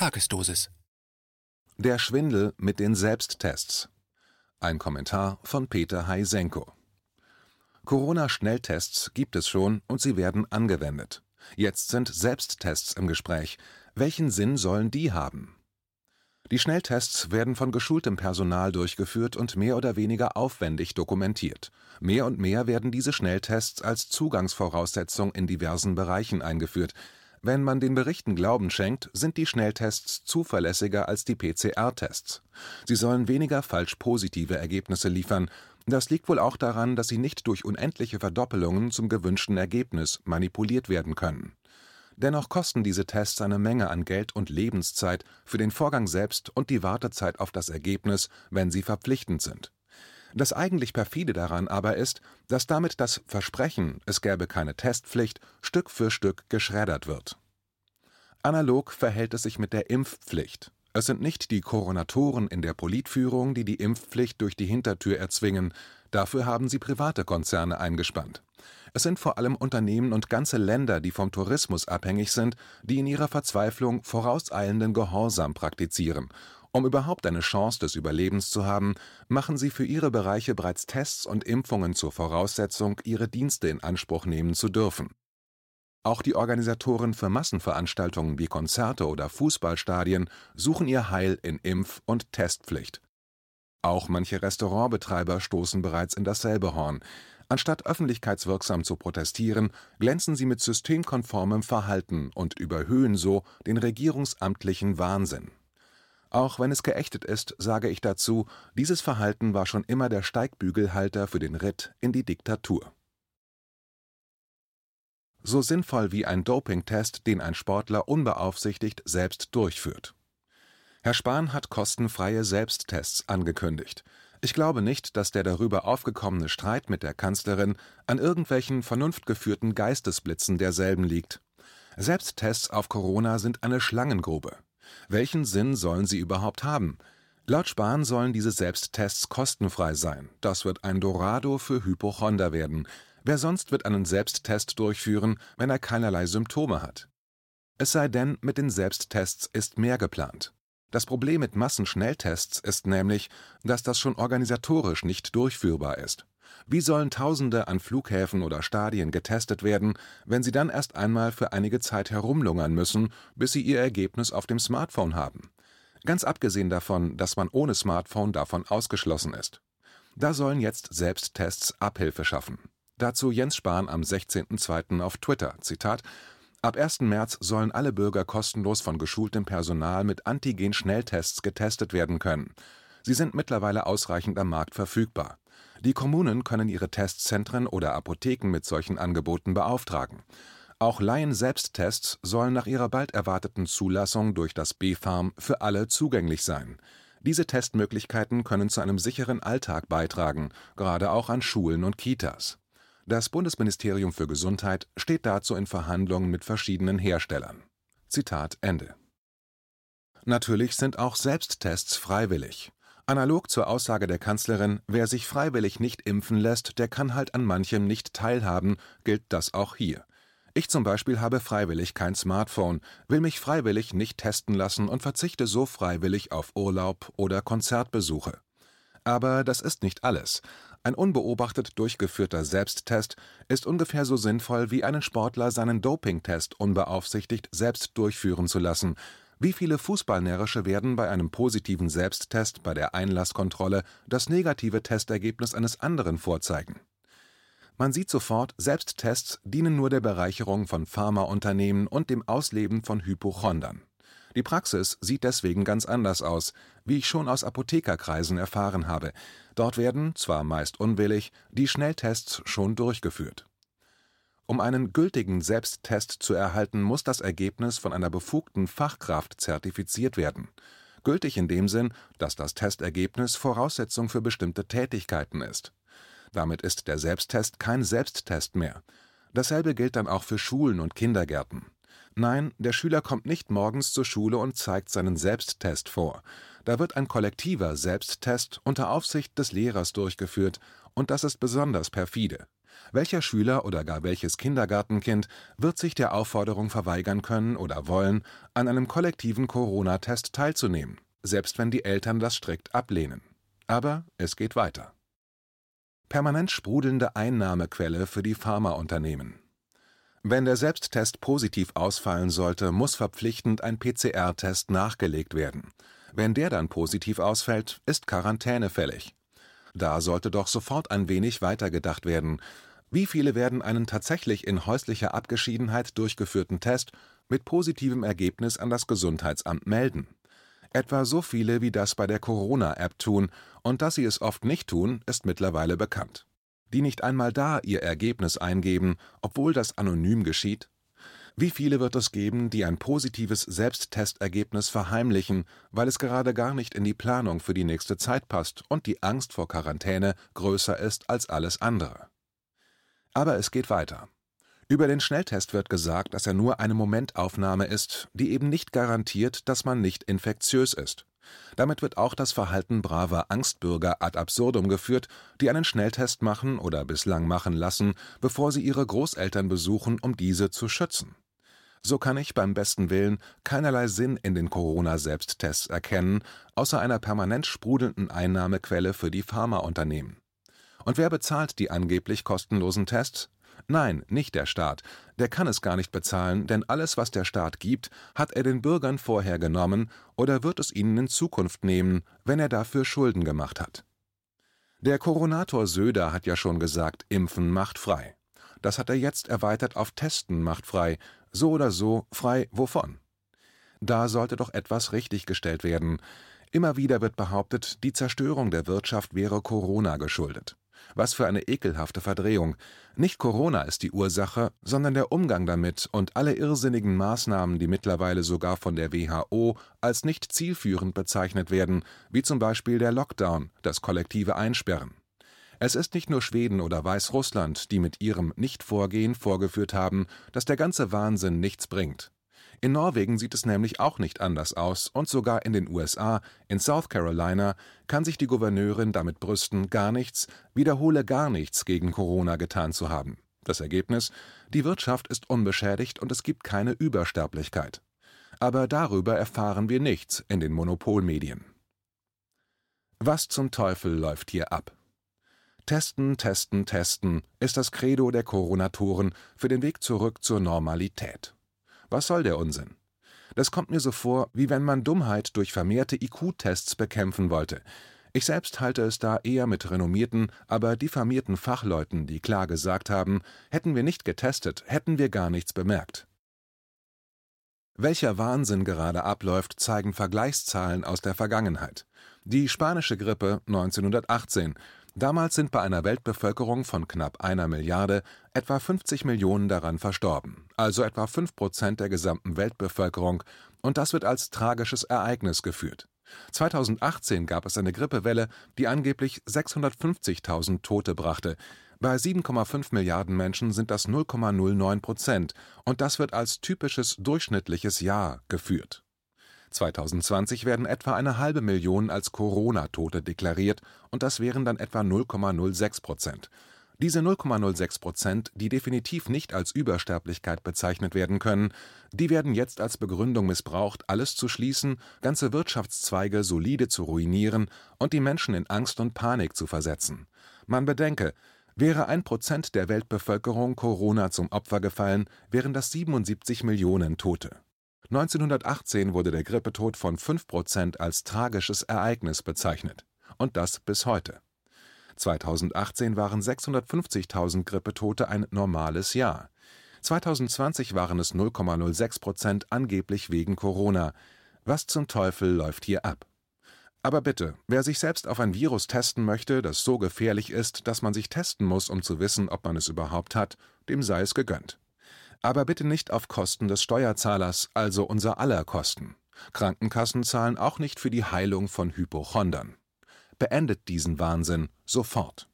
Tagesdosis. Der Schwindel mit den Selbsttests. Ein Kommentar von Peter Heisenko. Corona-Schnelltests gibt es schon und sie werden angewendet. Jetzt sind Selbsttests im Gespräch. Welchen Sinn sollen die haben? Die Schnelltests werden von geschultem Personal durchgeführt und mehr oder weniger aufwendig dokumentiert. Mehr und mehr werden diese Schnelltests als Zugangsvoraussetzung in diversen Bereichen eingeführt. Wenn man den Berichten Glauben schenkt, sind die Schnelltests zuverlässiger als die PCR-Tests. Sie sollen weniger falsch positive Ergebnisse liefern. Das liegt wohl auch daran, dass sie nicht durch unendliche Verdoppelungen zum gewünschten Ergebnis manipuliert werden können. Dennoch kosten diese Tests eine Menge an Geld und Lebenszeit für den Vorgang selbst und die Wartezeit auf das Ergebnis, wenn sie verpflichtend sind. Das eigentlich perfide daran aber ist, dass damit das Versprechen, es gäbe keine Testpflicht, Stück für Stück geschreddert wird. Analog verhält es sich mit der Impfpflicht. Es sind nicht die Koronatoren in der Politführung, die die Impfpflicht durch die Hintertür erzwingen, dafür haben sie private Konzerne eingespannt. Es sind vor allem Unternehmen und ganze Länder, die vom Tourismus abhängig sind, die in ihrer Verzweiflung vorauseilenden Gehorsam praktizieren um überhaupt eine Chance des Überlebens zu haben, machen sie für ihre Bereiche bereits Tests und Impfungen zur Voraussetzung, ihre Dienste in Anspruch nehmen zu dürfen. Auch die Organisatoren für Massenveranstaltungen wie Konzerte oder Fußballstadien suchen ihr Heil in Impf- und Testpflicht. Auch manche Restaurantbetreiber stoßen bereits in dasselbe Horn. Anstatt öffentlichkeitswirksam zu protestieren, glänzen sie mit systemkonformem Verhalten und überhöhen so den regierungsamtlichen Wahnsinn. Auch wenn es geächtet ist, sage ich dazu, dieses Verhalten war schon immer der Steigbügelhalter für den Ritt in die Diktatur. So sinnvoll wie ein Dopingtest, den ein Sportler unbeaufsichtigt selbst durchführt. Herr Spahn hat kostenfreie Selbsttests angekündigt. Ich glaube nicht, dass der darüber aufgekommene Streit mit der Kanzlerin an irgendwelchen vernunftgeführten Geistesblitzen derselben liegt. Selbsttests auf Corona sind eine Schlangengrube. Welchen Sinn sollen sie überhaupt haben? Laut Spahn sollen diese Selbsttests kostenfrei sein. Das wird ein Dorado für Hypochonder werden. Wer sonst wird einen Selbsttest durchführen, wenn er keinerlei Symptome hat? Es sei denn, mit den Selbsttests ist mehr geplant. Das Problem mit Massenschnelltests ist nämlich, dass das schon organisatorisch nicht durchführbar ist. Wie sollen Tausende an Flughäfen oder Stadien getestet werden, wenn sie dann erst einmal für einige Zeit herumlungern müssen, bis sie ihr Ergebnis auf dem Smartphone haben? Ganz abgesehen davon, dass man ohne Smartphone davon ausgeschlossen ist. Da sollen jetzt Selbsttests Abhilfe schaffen. Dazu Jens Spahn am 16.02. auf Twitter. Zitat: Ab 1. März sollen alle Bürger kostenlos von geschultem Personal mit Antigen-Schnelltests getestet werden können. Sie sind mittlerweile ausreichend am Markt verfügbar. Die Kommunen können ihre Testzentren oder Apotheken mit solchen Angeboten beauftragen. Auch Laien-Selbsttests sollen nach ihrer bald erwarteten Zulassung durch das BfArM für alle zugänglich sein. Diese Testmöglichkeiten können zu einem sicheren Alltag beitragen, gerade auch an Schulen und Kitas. Das Bundesministerium für Gesundheit steht dazu in Verhandlungen mit verschiedenen Herstellern. Zitat Ende. Natürlich sind auch Selbsttests freiwillig. Analog zur Aussage der Kanzlerin, wer sich freiwillig nicht impfen lässt, der kann halt an manchem nicht teilhaben, gilt das auch hier. Ich zum Beispiel habe freiwillig kein Smartphone, will mich freiwillig nicht testen lassen und verzichte so freiwillig auf Urlaub oder Konzertbesuche. Aber das ist nicht alles. Ein unbeobachtet durchgeführter Selbsttest ist ungefähr so sinnvoll wie einen Sportler seinen Dopingtest unbeaufsichtigt selbst durchführen zu lassen, wie viele Fußballnärrische werden bei einem positiven Selbsttest bei der Einlasskontrolle das negative Testergebnis eines anderen vorzeigen? Man sieht sofort, Selbsttests dienen nur der Bereicherung von Pharmaunternehmen und dem Ausleben von Hypochondern. Die Praxis sieht deswegen ganz anders aus, wie ich schon aus Apothekerkreisen erfahren habe. Dort werden, zwar meist unwillig, die Schnelltests schon durchgeführt. Um einen gültigen Selbsttest zu erhalten, muss das Ergebnis von einer befugten Fachkraft zertifiziert werden. Gültig in dem Sinn, dass das Testergebnis Voraussetzung für bestimmte Tätigkeiten ist. Damit ist der Selbsttest kein Selbsttest mehr. Dasselbe gilt dann auch für Schulen und Kindergärten. Nein, der Schüler kommt nicht morgens zur Schule und zeigt seinen Selbsttest vor. Da wird ein kollektiver Selbsttest unter Aufsicht des Lehrers durchgeführt, und das ist besonders perfide. Welcher Schüler oder gar welches Kindergartenkind wird sich der Aufforderung verweigern können oder wollen, an einem kollektiven Corona-Test teilzunehmen, selbst wenn die Eltern das strikt ablehnen? Aber es geht weiter. Permanent sprudelnde Einnahmequelle für die Pharmaunternehmen. Wenn der Selbsttest positiv ausfallen sollte, muss verpflichtend ein PCR-Test nachgelegt werden. Wenn der dann positiv ausfällt, ist Quarantäne fällig. Da sollte doch sofort ein wenig weitergedacht werden. Wie viele werden einen tatsächlich in häuslicher Abgeschiedenheit durchgeführten Test mit positivem Ergebnis an das Gesundheitsamt melden? Etwa so viele, wie das bei der Corona-App tun, und dass sie es oft nicht tun, ist mittlerweile bekannt. Die nicht einmal da ihr Ergebnis eingeben, obwohl das anonym geschieht? Wie viele wird es geben, die ein positives Selbsttestergebnis verheimlichen, weil es gerade gar nicht in die Planung für die nächste Zeit passt und die Angst vor Quarantäne größer ist als alles andere? Aber es geht weiter. Über den Schnelltest wird gesagt, dass er nur eine Momentaufnahme ist, die eben nicht garantiert, dass man nicht infektiös ist. Damit wird auch das Verhalten braver Angstbürger ad absurdum geführt, die einen Schnelltest machen oder bislang machen lassen, bevor sie ihre Großeltern besuchen, um diese zu schützen. So kann ich beim besten Willen keinerlei Sinn in den Corona-Selbsttests erkennen, außer einer permanent sprudelnden Einnahmequelle für die Pharmaunternehmen. Und wer bezahlt die angeblich kostenlosen Tests? Nein, nicht der Staat. Der kann es gar nicht bezahlen, denn alles, was der Staat gibt, hat er den Bürgern vorher genommen oder wird es ihnen in Zukunft nehmen, wenn er dafür Schulden gemacht hat. Der Koronator Söder hat ja schon gesagt, Impfen macht frei. Das hat er jetzt erweitert auf Testen macht frei, so oder so frei wovon? Da sollte doch etwas richtiggestellt werden. Immer wieder wird behauptet, die Zerstörung der Wirtschaft wäre Corona geschuldet. Was für eine ekelhafte Verdrehung. Nicht Corona ist die Ursache, sondern der Umgang damit und alle irrsinnigen Maßnahmen, die mittlerweile sogar von der WHO als nicht zielführend bezeichnet werden, wie zum Beispiel der Lockdown, das kollektive Einsperren. Es ist nicht nur Schweden oder Weißrussland, die mit ihrem Nichtvorgehen vorgeführt haben, dass der ganze Wahnsinn nichts bringt. In Norwegen sieht es nämlich auch nicht anders aus und sogar in den USA, in South Carolina, kann sich die Gouverneurin damit brüsten, gar nichts, wiederhole gar nichts gegen Corona getan zu haben. Das Ergebnis? Die Wirtschaft ist unbeschädigt und es gibt keine Übersterblichkeit. Aber darüber erfahren wir nichts in den Monopolmedien. Was zum Teufel läuft hier ab? Testen, testen, testen ist das Credo der Coronatoren für den Weg zurück zur Normalität. Was soll der Unsinn? Das kommt mir so vor, wie wenn man Dummheit durch vermehrte IQ-Tests bekämpfen wollte. Ich selbst halte es da eher mit renommierten, aber diffamierten Fachleuten, die klar gesagt haben, hätten wir nicht getestet, hätten wir gar nichts bemerkt. Welcher Wahnsinn gerade abläuft, zeigen Vergleichszahlen aus der Vergangenheit. Die spanische Grippe 1918, Damals sind bei einer Weltbevölkerung von knapp einer Milliarde etwa 50 Millionen daran verstorben, also etwa 5 Prozent der gesamten Weltbevölkerung, und das wird als tragisches Ereignis geführt. 2018 gab es eine Grippewelle, die angeblich 650.000 Tote brachte. Bei 7,5 Milliarden Menschen sind das 0,09 Prozent, und das wird als typisches durchschnittliches Jahr geführt 2020 werden etwa eine halbe Million als Corona-Tote deklariert, und das wären dann etwa 0,06 Prozent. Diese 0,06 Prozent, die definitiv nicht als Übersterblichkeit bezeichnet werden können, die werden jetzt als Begründung missbraucht, alles zu schließen, ganze Wirtschaftszweige solide zu ruinieren und die Menschen in Angst und Panik zu versetzen. Man bedenke, wäre ein Prozent der Weltbevölkerung Corona zum Opfer gefallen, wären das 77 Millionen Tote. 1918 wurde der Grippetod von 5 Prozent als tragisches Ereignis bezeichnet. Und das bis heute. 2018 waren 650.000 Grippetote ein normales Jahr. 2020 waren es 0,06 Prozent angeblich wegen Corona. Was zum Teufel läuft hier ab? Aber bitte, wer sich selbst auf ein Virus testen möchte, das so gefährlich ist, dass man sich testen muss, um zu wissen, ob man es überhaupt hat, dem sei es gegönnt. Aber bitte nicht auf Kosten des Steuerzahlers, also unser aller Kosten. Krankenkassen zahlen auch nicht für die Heilung von Hypochondern. Beendet diesen Wahnsinn sofort.